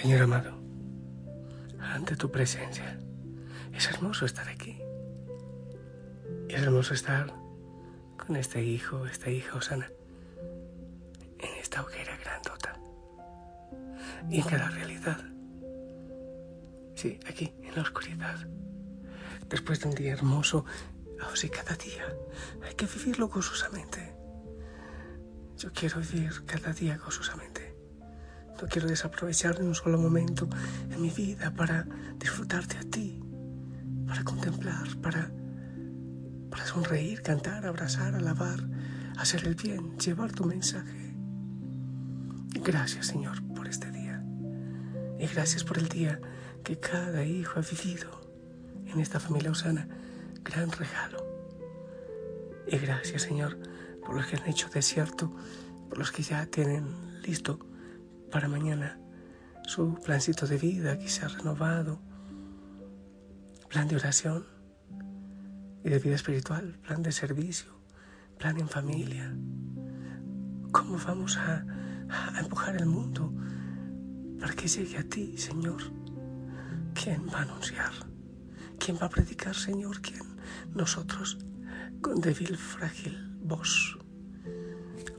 Señor amado, ante tu presencia, es hermoso estar aquí. Es hermoso estar con este hijo, esta hija Osana, en esta hoguera grandota y en cada realidad. Sí, aquí, en la oscuridad. Después de un día hermoso, oh sí, cada día hay que vivirlo gozosamente. Yo quiero vivir cada día gozosamente. No quiero desaprovechar ni un solo momento en mi vida para disfrutarte a ti, para contemplar, para, para sonreír, cantar, abrazar, alabar, hacer el bien, llevar tu mensaje. Gracias Señor por este día. Y gracias por el día que cada hijo ha vivido en esta familia Osana. Gran regalo. Y gracias Señor por los que han hecho desierto, por los que ya tienen listo para mañana su plancito de vida ha renovado, plan de oración y de vida espiritual, plan de servicio, plan en familia. ¿Cómo vamos a, a empujar el mundo para que llegue a ti, Señor? ¿Quién va a anunciar? ¿Quién va a predicar, Señor? ¿Quién? Nosotros, con débil, frágil voz.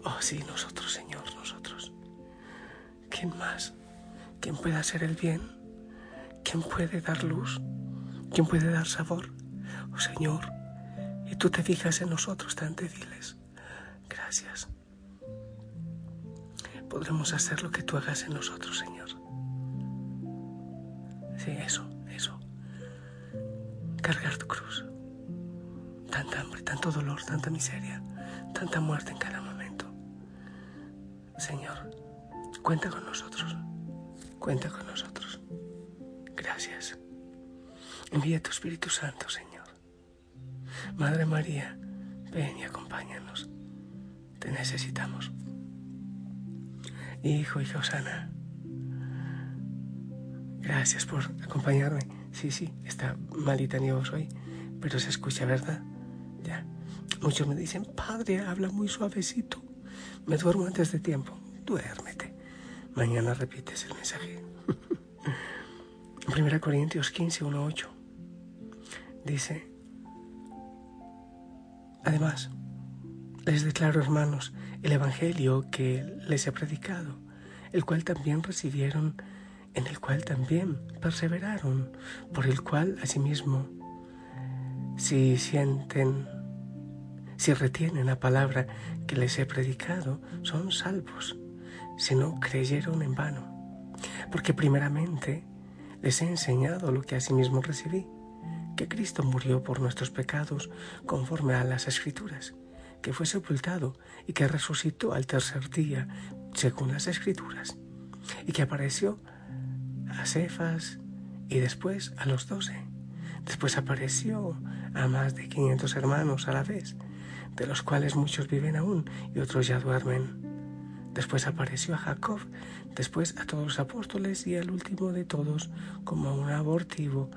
Oh, sí, nosotros, Señor. ¿Quién más? ¿Quién puede hacer el bien? ¿Quién puede dar luz? ¿Quién puede dar sabor? Oh Señor, y tú te fijas en nosotros tan débiles. Gracias. Podremos hacer lo que tú hagas en nosotros, Señor. Sí, eso, eso. Cargar tu cruz. Tanta hambre, tanto dolor, tanta miseria, tanta muerte en cada momento. Señor, Cuenta con nosotros. Cuenta con nosotros. Gracias. Envía tu Espíritu Santo, Señor. Madre María, ven y acompáñanos. Te necesitamos. Hijo y Josana, gracias por acompañarme. Sí, sí, está malita vos hoy, pero se escucha, ¿verdad? Ya. Muchos me dicen, Padre, habla muy suavecito. Me duermo antes de tiempo. Duérmete. Mañana repites el mensaje. 1 Corintios 15, 1, 8. Dice, además, les declaro, hermanos, el Evangelio que les he predicado, el cual también recibieron, en el cual también perseveraron, por el cual asimismo, si sienten, si retienen la palabra que les he predicado, son salvos si no creyeron en vano, porque primeramente les he enseñado lo que asimismo recibí, que Cristo murió por nuestros pecados conforme a las escrituras, que fue sepultado y que resucitó al tercer día según las escrituras, y que apareció a Cefas y después a los doce. Después apareció a más de quinientos hermanos a la vez, de los cuales muchos viven aún y otros ya duermen. Después apareció a Jacob, después a todos los apóstoles y al último de todos, como un abortivo,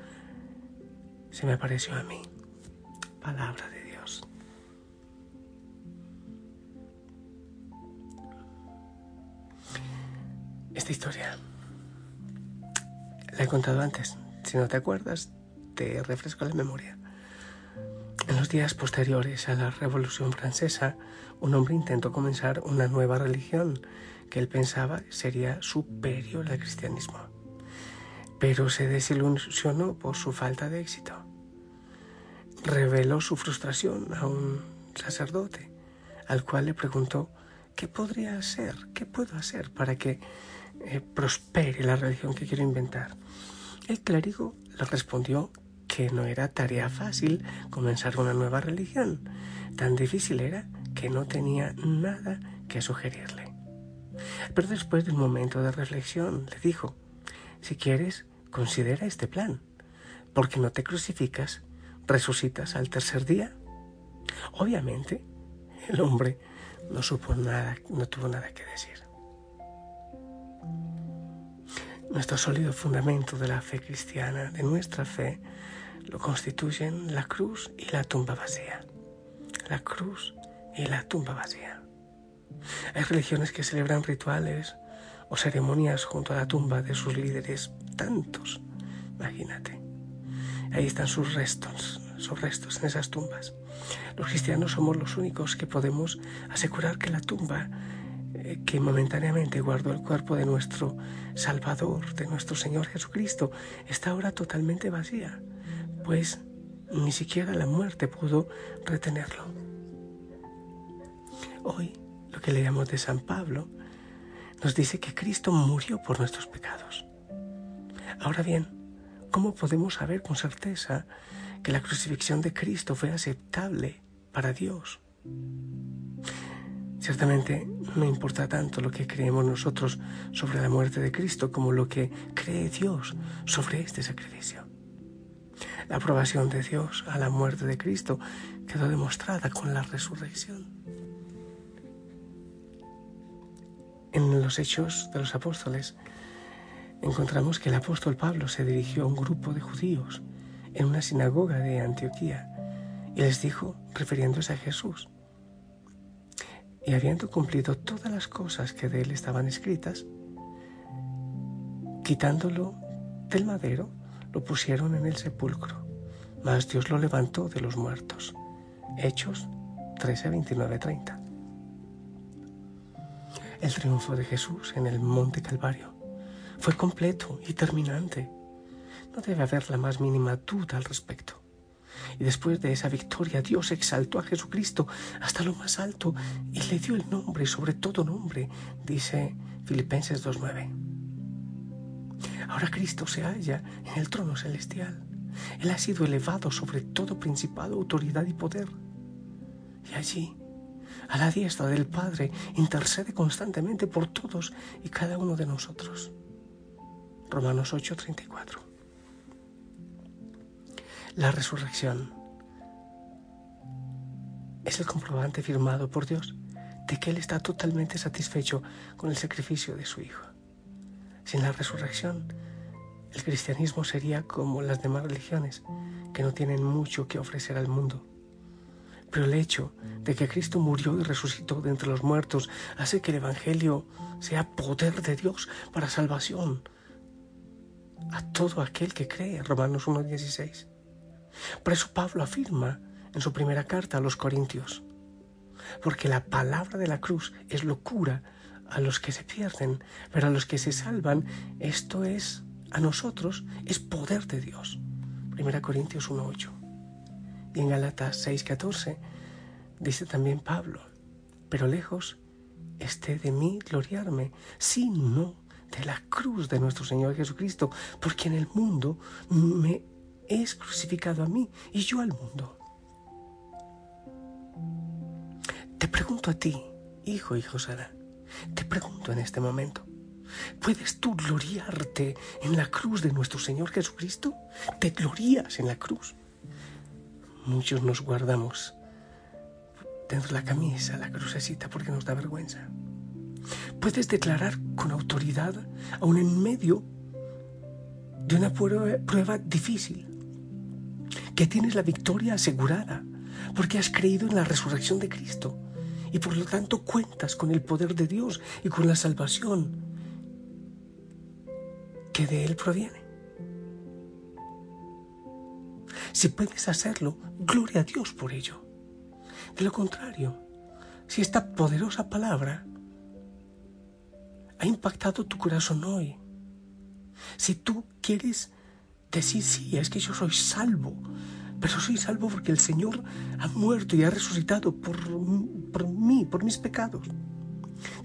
se me apareció a mí. Palabra de Dios. Esta historia la he contado antes. Si no te acuerdas, te refresco la memoria. En los días posteriores a la Revolución Francesa, un hombre intentó comenzar una nueva religión que él pensaba sería superior al cristianismo, pero se desilusionó por su falta de éxito. Reveló su frustración a un sacerdote, al cual le preguntó, ¿qué podría hacer? ¿Qué puedo hacer para que eh, prospere la religión que quiero inventar? El clérigo le respondió que no era tarea fácil comenzar una nueva religión. Tan difícil era que no tenía nada que sugerirle. Pero después de un momento de reflexión le dijo, si quieres, considera este plan, porque no te crucificas, resucitas al tercer día. Obviamente, el hombre no supo nada, no tuvo nada que decir. Nuestro sólido fundamento de la fe cristiana, de nuestra fe, lo constituyen la cruz y la tumba vacía. La cruz y la tumba vacía. Hay religiones que celebran rituales o ceremonias junto a la tumba de sus líderes, tantos, imagínate. Ahí están sus restos, sus restos en esas tumbas. Los cristianos somos los únicos que podemos asegurar que la tumba eh, que momentáneamente guardó el cuerpo de nuestro Salvador, de nuestro Señor Jesucristo, está ahora totalmente vacía, pues ni siquiera la muerte pudo retenerlo. Hoy, lo que leemos de San Pablo, nos dice que Cristo murió por nuestros pecados. Ahora bien, ¿cómo podemos saber con certeza que la crucifixión de Cristo fue aceptable para Dios? Ciertamente no importa tanto lo que creemos nosotros sobre la muerte de Cristo como lo que cree Dios sobre este sacrificio. La aprobación de Dios a la muerte de Cristo quedó demostrada con la resurrección. En los hechos de los apóstoles encontramos que el apóstol Pablo se dirigió a un grupo de judíos en una sinagoga de Antioquía y les dijo, refiriéndose a Jesús, y habiendo cumplido todas las cosas que de él estaban escritas, quitándolo del madero, lo pusieron en el sepulcro, mas Dios lo levantó de los muertos. Hechos 13, 29, 30. El triunfo de Jesús en el monte Calvario fue completo y terminante. No debe haber la más mínima duda al respecto. Y después de esa victoria Dios exaltó a Jesucristo hasta lo más alto y le dio el nombre sobre todo nombre, dice Filipenses 2.9. Ahora Cristo se halla en el trono celestial. Él ha sido elevado sobre todo principado, autoridad y poder. Y allí, a la diestra del Padre, intercede constantemente por todos y cada uno de nosotros. Romanos 8:34 la resurrección es el comprobante firmado por Dios de que Él está totalmente satisfecho con el sacrificio de su Hijo. Sin la resurrección, el cristianismo sería como las demás religiones, que no tienen mucho que ofrecer al mundo. Pero el hecho de que Cristo murió y resucitó de entre los muertos hace que el Evangelio sea poder de Dios para salvación a todo aquel que cree. Romanos 1.16. Por eso Pablo afirma en su primera carta a los Corintios, porque la palabra de la cruz es locura a los que se pierden, pero a los que se salvan, esto es, a nosotros, es poder de Dios. Primera Corintios 1.8. Y en Galatas 6.14 dice también Pablo, pero lejos esté de mí gloriarme, sino de la cruz de nuestro Señor Jesucristo, porque en el mundo me es crucificado a mí y yo al mundo. Te pregunto a ti, hijo, hijo Sara, te pregunto en este momento, ¿puedes tú gloriarte en la cruz de nuestro Señor Jesucristo? ¿Te glorías en la cruz? Muchos nos guardamos dentro de la camisa la crucecita porque nos da vergüenza. Puedes declarar con autoridad, aún en medio de una prueba difícil, que tienes la victoria asegurada, porque has creído en la resurrección de Cristo y por lo tanto cuentas con el poder de Dios y con la salvación que de Él proviene. Si puedes hacerlo, gloria a Dios por ello. De lo contrario, si esta poderosa palabra ha impactado tu corazón hoy, si tú quieres decir, sí, es que yo soy salvo, pero soy salvo porque el Señor ha muerto y ha resucitado por, por mí, por mis pecados.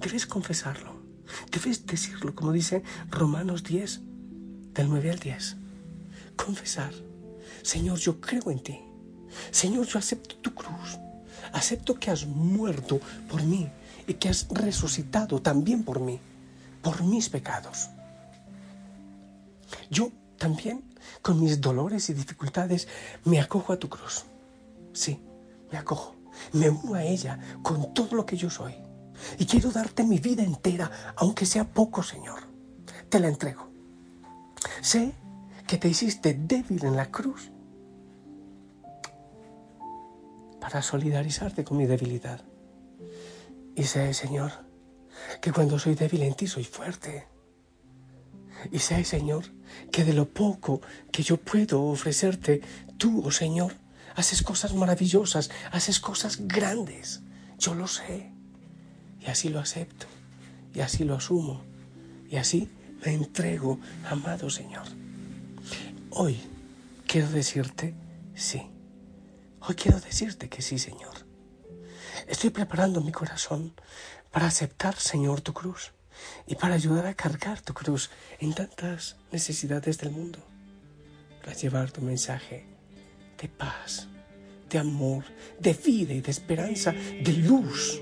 Debes confesarlo, debes decirlo, como dice Romanos 10, del 9 al 10. Confesar, Señor, yo creo en ti. Señor, yo acepto tu cruz. Acepto que has muerto por mí y que has resucitado también por mí, por mis pecados. Yo también, con mis dolores y dificultades, me acojo a tu cruz. Sí, me acojo. Me uno a ella con todo lo que yo soy. Y quiero darte mi vida entera, aunque sea poco, Señor. Te la entrego. Sé que te hiciste débil en la cruz para solidarizarte con mi debilidad. Y sé, Señor, que cuando soy débil en ti soy fuerte. Y sé, Señor, que de lo poco que yo puedo ofrecerte, tú, oh Señor, haces cosas maravillosas, haces cosas grandes. Yo lo sé. Y así lo acepto, y así lo asumo, y así me entrego, amado Señor. Hoy quiero decirte sí. Hoy quiero decirte que sí, Señor. Estoy preparando mi corazón para aceptar, Señor, tu cruz y para ayudar a cargar tu cruz en tantas necesidades del mundo, para llevar tu mensaje de paz, de amor, de vida y de esperanza, de luz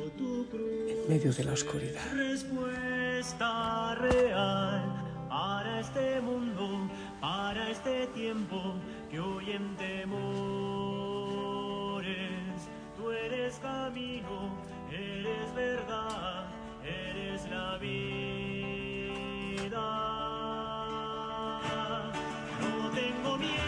medio de la oscuridad. Respuesta real para este mundo, para este tiempo que hoy en temores, tú eres camino, eres verdad, eres la vida. No tengo miedo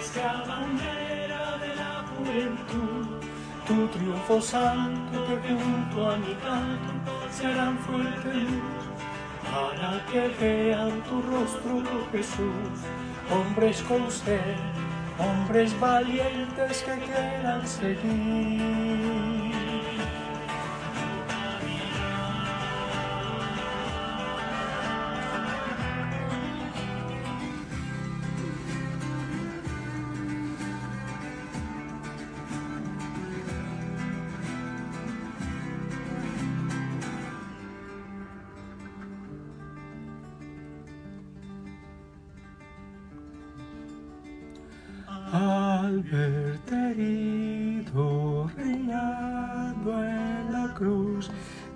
sea bandera de la juventud. Tu triunfo santo que junto a mi canto serán fuerte luz para que vean tu rostro, oh Jesús. Hombres con sed, hombres valientes que quieran seguir.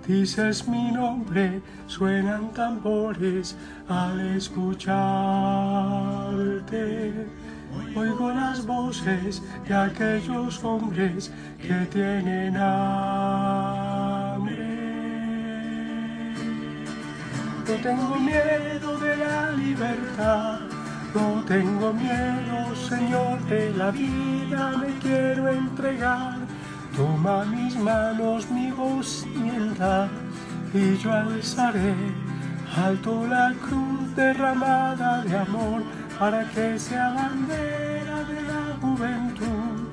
Dices mi nombre, suenan tambores al escucharte. Oigo las voces de aquellos hombres que tienen hambre. No tengo miedo de la libertad, no tengo miedo, Señor, de la vida, me quiero entregar. Toma mis manos, mi voz sienta, y yo alzaré alto la cruz derramada de amor, para que sea bandera de la juventud.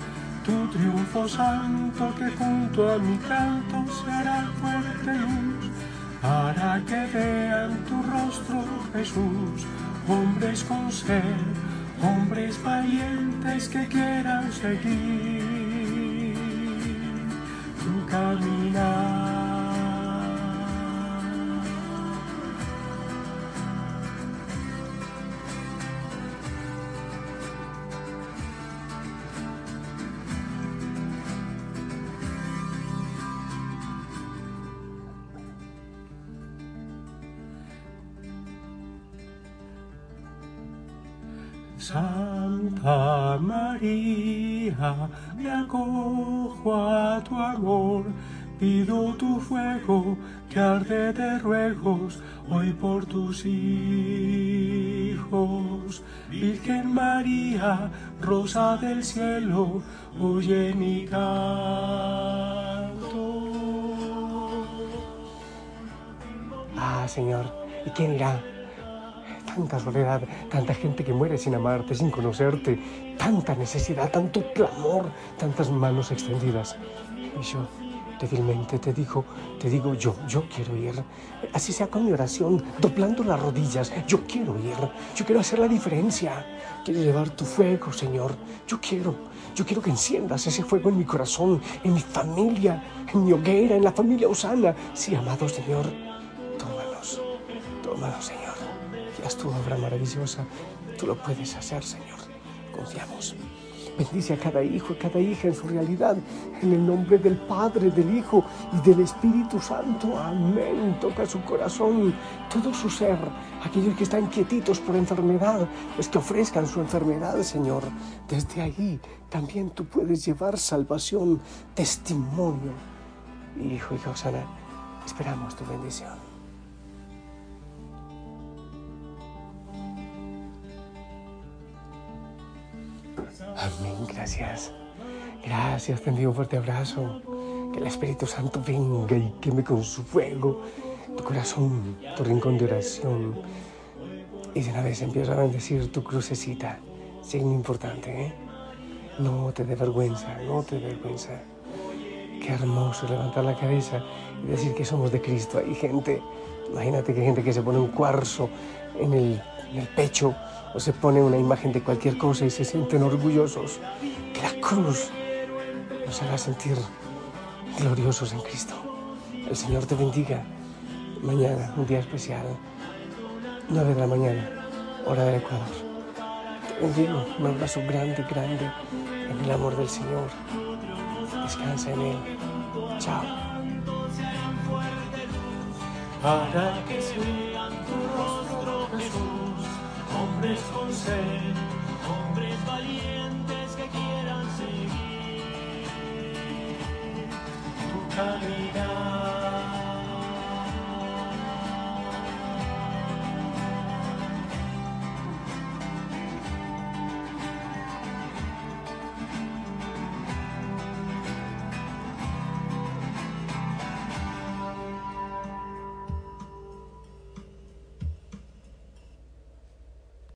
Tu triunfo santo que junto a mi canto se hará fuerte luz para que vean tu rostro, Jesús, hombres con sed, hombres valientes que quieran seguir tu Santa María, me acojo a tu amor, pido tu fuego que arde de ruegos hoy por tus hijos. Virgen María, rosa del cielo, oye mi canto. Ah, Señor, ¿y quién irá? Tanta soledad, tanta gente que muere sin amarte, sin conocerte, tanta necesidad, tanto clamor, tantas manos extendidas. Y yo, débilmente te digo, te digo yo, yo quiero ir. Así sea con mi oración, doblando las rodillas, yo quiero ir. Yo quiero hacer la diferencia. Quiero llevar tu fuego, Señor. Yo quiero, yo quiero que enciendas ese fuego en mi corazón, en mi familia, en mi hoguera, en la familia Osana. Sí, amado Señor, tómanos, tómanos, Señor. Y haz tu obra maravillosa. Tú lo puedes hacer, Señor. Confiamos. Bendice a cada hijo y cada hija en su realidad, en el nombre del Padre, del Hijo y del Espíritu Santo. Amén. Toca su corazón, todo su ser. Aquellos que están quietitos por enfermedad, pues que ofrezcan su enfermedad, Señor. Desde ahí también tú puedes llevar salvación, testimonio Hijo, hija Osana, esperamos tu bendición. Amén, gracias. Gracias, te envío un fuerte abrazo. Que el Espíritu Santo venga y queme con su fuego tu corazón, tu rincón de oración. Y de una vez empieza a bendecir tu crucecita, signo importante, ¿eh? No te dé vergüenza, no te dé vergüenza. Qué hermoso levantar la cabeza y decir que somos de Cristo. Hay gente, imagínate que gente que se pone un cuarzo en el pecho se pone una imagen de cualquier cosa y se sienten orgullosos. Que la cruz nos haga sentir gloriosos en Cristo. El Señor te bendiga. Mañana, un día especial, 9 de la mañana, hora del Ecuador. Te bendigo, un abrazo grande, grande en el amor del Señor. Descansa en Él. Chao. Hombres con sed, hombres valientes que quieran seguir tu caminar.